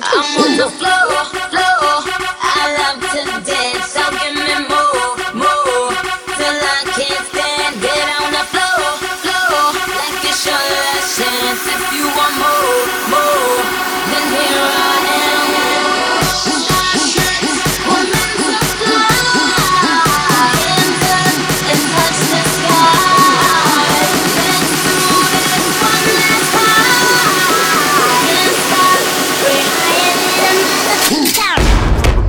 I'm on the floor, floor. I love to dance, so give me more, more. Till I can't stand, get on the floor, floor. Like it's your last chance. If you want more,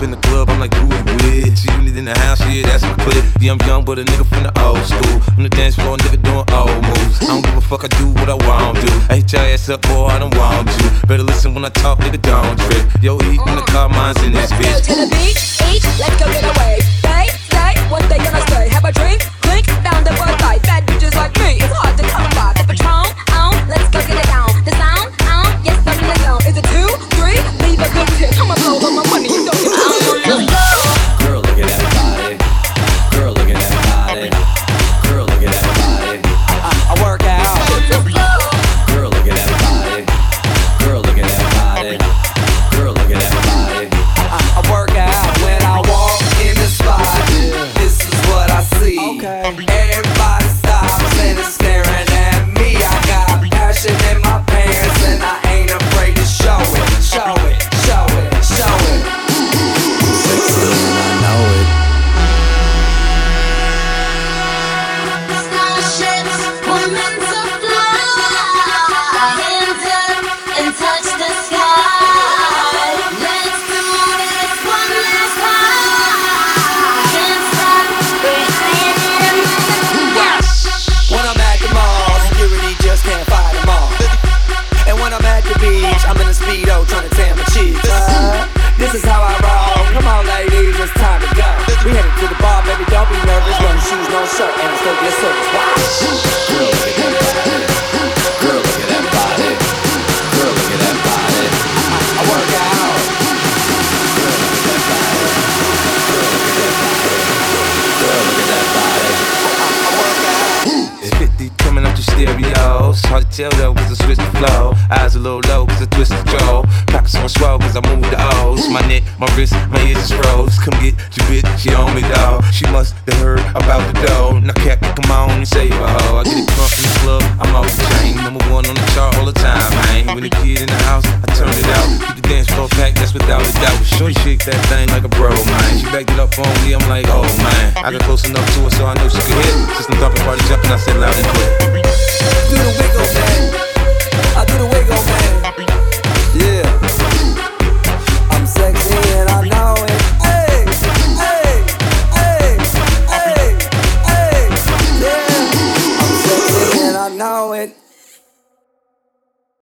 in the club, I'm like, who it with? See you in the house, yeah, that's my clip. Yeah, I'm young, but a nigga from the old school. On the dance floor, nigga doing old moves. I don't give a fuck, I do what I want to. I hit your ass up, boy, I don't want you. Better listen when I talk, nigga, don't trip. Yo, eat in the car, mine's in this Let's go bitch. to the beach, eat, 50 coming out your stereos. Hard to tell though, cause I switch the flow. Eyes a little low, cause I twist the jaw. Pockets on swell, cause I move the O's. My neck, my wrist, my ears is froze. Come get your bitch, she on me, dog. She must have heard about the dough. Now, cat, come on and save her, hoe. I get it crunk in the club, I'm off the chain. Number one on the chart all the time, man. Shorty shake that thing like a bro, man. She backed it up on me, I'm like, oh, man. I got close enough to her so I know she could hit. System dropping, party jumping, I said loud and clear.